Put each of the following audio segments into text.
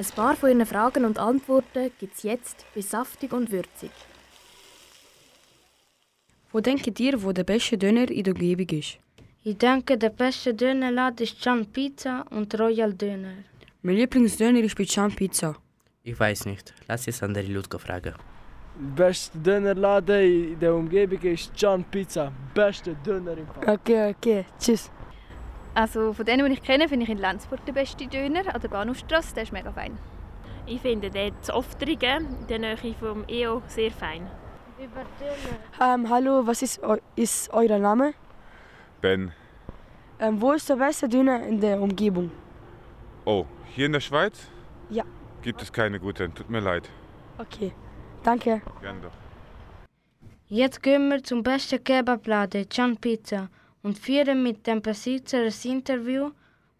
Ein paar von Ihren Fragen und Antworten gibt es jetzt bei Saftig und Würzig. Wo denkt ihr, wo der beste Döner in der Umgebung ist? Ich denke, der beste Dönerladen ist Can Pizza und Royal Döner. Mein Lieblingsdöner ist bei Can Pizza. Ich weiß nicht. Lass es andere Leute fragen. Beste Dönerladen in der Umgebung ist Can Pizza. Beste Döner im Fall. Okay, okay. Tschüss. Also von denen, die ich kenne, finde ich in Lenzburg den besten Döner an der Bahnhofstrasse. Der ist mega fein. Ich finde den zu Oftrigen, in der Nähe vom EO, sehr fein. Ähm, hallo, was ist, eu ist euer Name? Ben. Ähm, wo ist der beste Döner in der Umgebung? Oh, hier in der Schweiz? Ja. Gibt es keine guten, tut mir leid. Okay, danke. Gern doch. Jetzt gehen wir zum besten Kebabladen, Can Pizza, und führen mit dem Besitzer ein Interview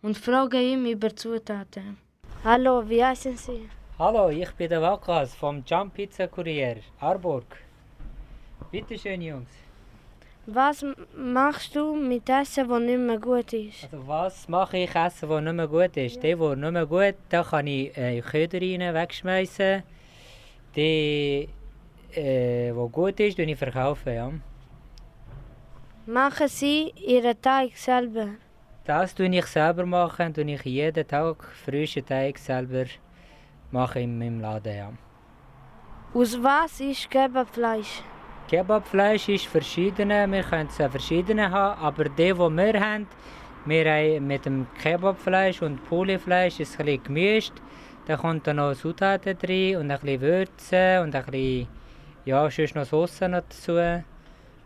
und fragen ihn über Zutaten. Hallo, wie heißen Sie? Hallo, ich bin der Wakas vom Jump Pizza Kurier, Arburg. Bitte schön, Jungs. Was machst du mit Essen, das nicht mehr gut ist? Also was mache ich essen, das nicht mehr gut ist? Der, der nicht mehr gut da kann ich äh, Köder rein wegschmeißen. Der, äh, wo gut ist, ich verkaufen, ja. Machen Sie Ihren Teig selber? Das tue ich selber machen, tue ich jeden Tag frischen Teig selber machen in meinem Laden, ja. Aus was ist Kebabfleisch? Kebabfleisch ist verschiedene, wir können es verschiedene haben, aber die, die wir haben, wir haben mit dem Kebabfleisch und Pulifleisch ist ein bisschen gemischt. Da kommt dann noch Zutaten drin und ein bisschen Würze und ein bisschen, ja, sonst noch Sauce noch dazu.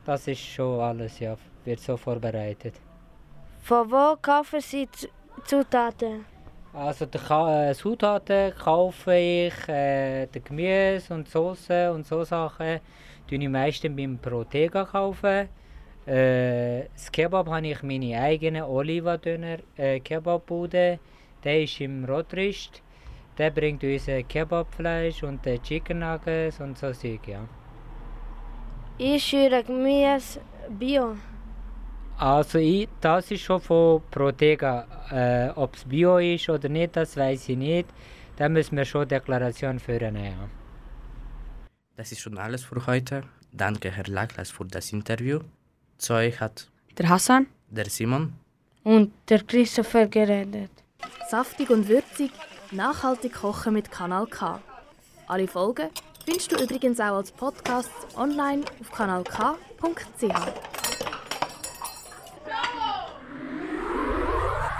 Das ist schon alles, ja, wird so vorbereitet. Von wo kaufen Sie Zutaten? Also die Ka äh, Zutaten kaufe ich, äh, die Gemüse und Soße und so Sachen tue ich meistens beim Protega kaufen. Äh, das Kebab habe ich meine eigene Oliva-Döner äh, Kebabbude. Der ist im Rotrist. Der bringt uns Kebabfleisch und Chicken Nuggets und so Zeug, ja. Ihr Gemüse Bio? Also ich, das ist schon von Protega. Äh, Ob es Bio ist oder nicht, das weiß ich nicht. Da müssen wir schon Deklaration führen. Ja. Das ist schon alles für heute. Danke, Herr Laglas, für das Interview. Zu euch hat Der Hassan? der Simon. Und der Christopher geredet. Saftig und würzig, nachhaltig kochen mit Kanal K. Alle Folgen findest du übrigens auch als Podcast online auf kanalk.ch.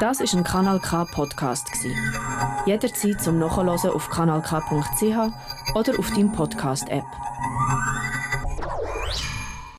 Das ist ein Kanal K Podcast. Jederzeit zum Nachhören auf kanalk.ch oder auf deinem Podcast App.